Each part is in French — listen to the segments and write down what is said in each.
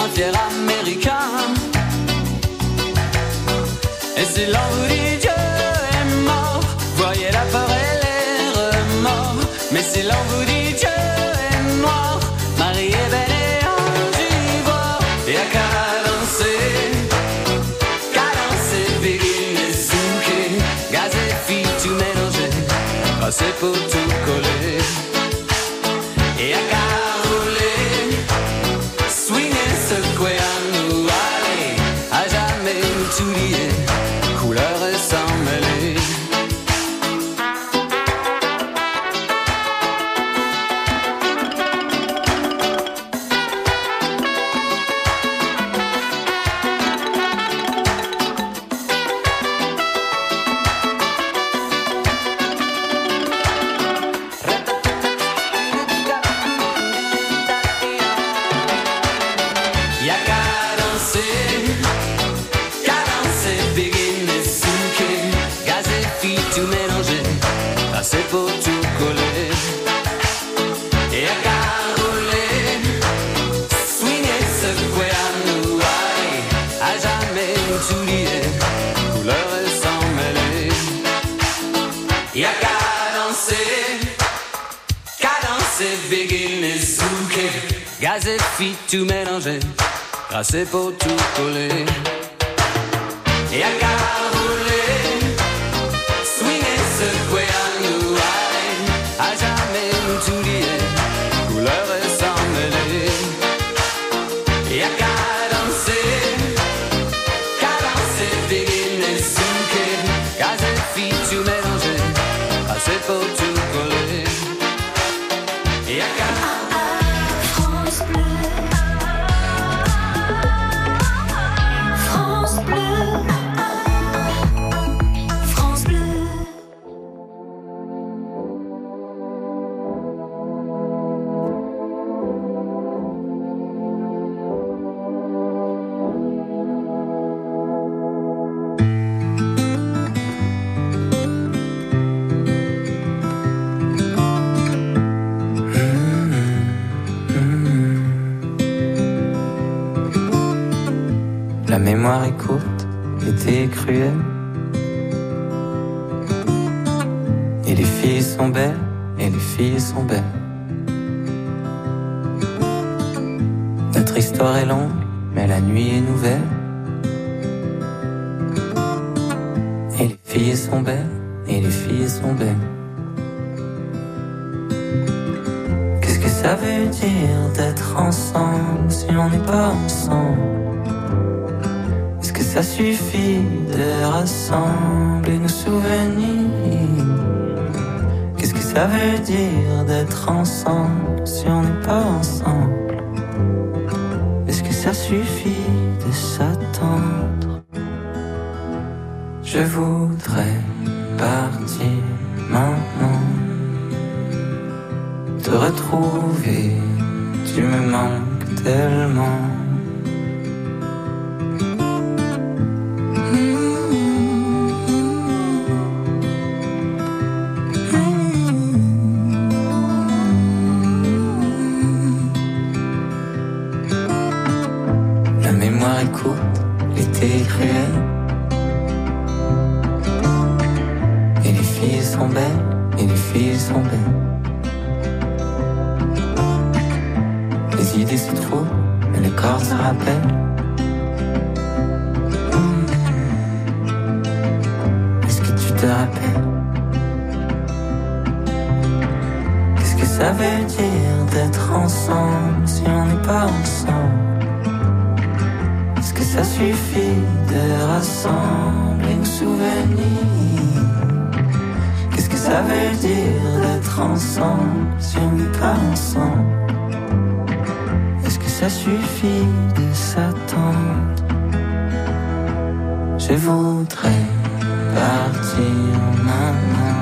décimé pour un fier américain. Et si l'envie passer pour tout coller. Et y'a qu'à rouler, swinger, secouer à nous aller, à jamais nous tout lier, couleur et sans mêler. Qu'à danser, qu'à danser, begin et souquer, gaz et filles tout mélanger. Tracé pour tout coller Et à qu'à Et les filles sont belles, et les filles sont belles. Notre histoire est longue, mais la nuit est nouvelle. Et les filles sont belles, et les filles sont belles. Qu'est-ce que ça veut dire d'être ensemble si on n'est pas ensemble? Est-ce que ça suffit de rassembler nos souvenirs? Ça veut dire d'être ensemble si on n'est pas ensemble. Est-ce que ça suffit de s'attendre? Je voudrais partir maintenant. Te retrouver, tu me manques tellement La mémoire est courte, l'été est cruel. Et les filles sont belles, et les filles sont belles. Les idées se trouvent, mais le corps se rappelle. Est-ce que tu te rappelles? Qu'est-ce que ça veut dire d'être ensemble si on n'est pas ensemble? Ça suffit de rassembler nos souvenirs. Qu'est-ce que ça veut dire d'être ensemble si on n'est pas ensemble? Est-ce que ça suffit de s'attendre? Je voudrais partir maintenant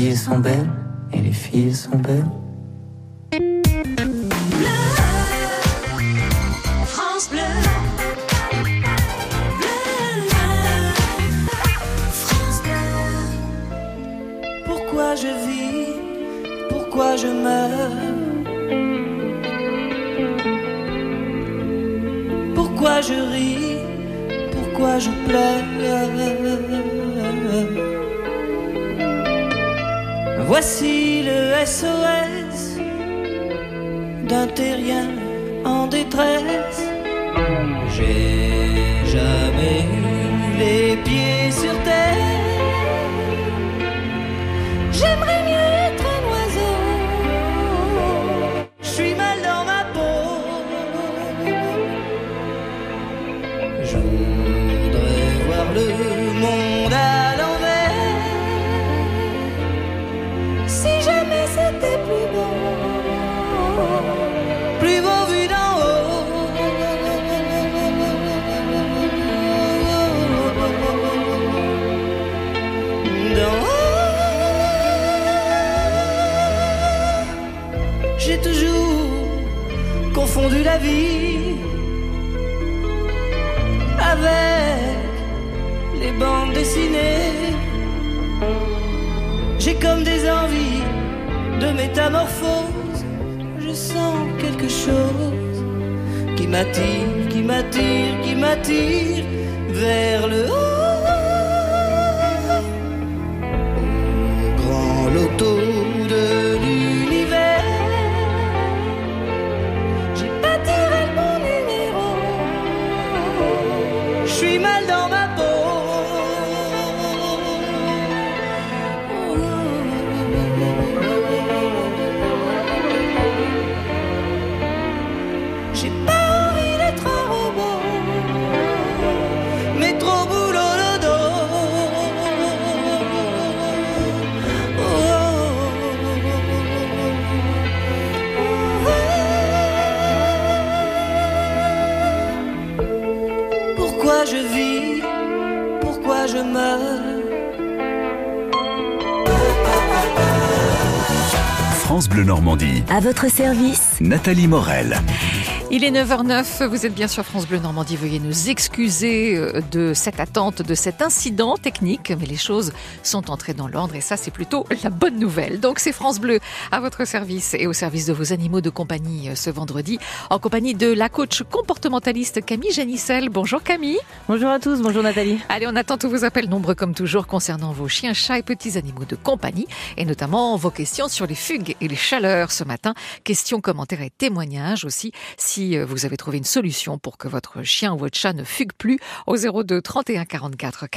filles sont belles, et les filles sont belles. Pourquoi je vis? Pourquoi je meurs? Pourquoi je ris? Pourquoi je pleure? Voici le SOS d'un terrien en détresse. J'ai jamais eu les pieds sur terre. J'aimerais Comme des envies de métamorphose. Je sens quelque chose qui m'attire, qui m'attire, qui m'attire vers le haut. Au grand loto France Bleu Normandie. À votre service, Nathalie Morel. Il est 9h09, vous êtes bien sur France Bleu Normandie, veuillez nous excuser euh, de cette attente, de cet incident technique, mais les choses sont entrées dans l'ordre et ça c'est plutôt la bonne nouvelle. Donc c'est France Bleu à votre service et au service de vos animaux de compagnie euh, ce vendredi, en compagnie de la coach comportementaliste Camille Janissel. Bonjour Camille. Bonjour à tous, bonjour Nathalie. Allez, on attend tous vos appels nombreux comme toujours concernant vos chiens, chats et petits animaux de compagnie et notamment vos questions sur les fugues et les chaleurs ce matin. Questions, commentaires et témoignages aussi si euh, vous avez trouvé une solution pour que votre chien ou votre chat ne fugue plus au 02 31 44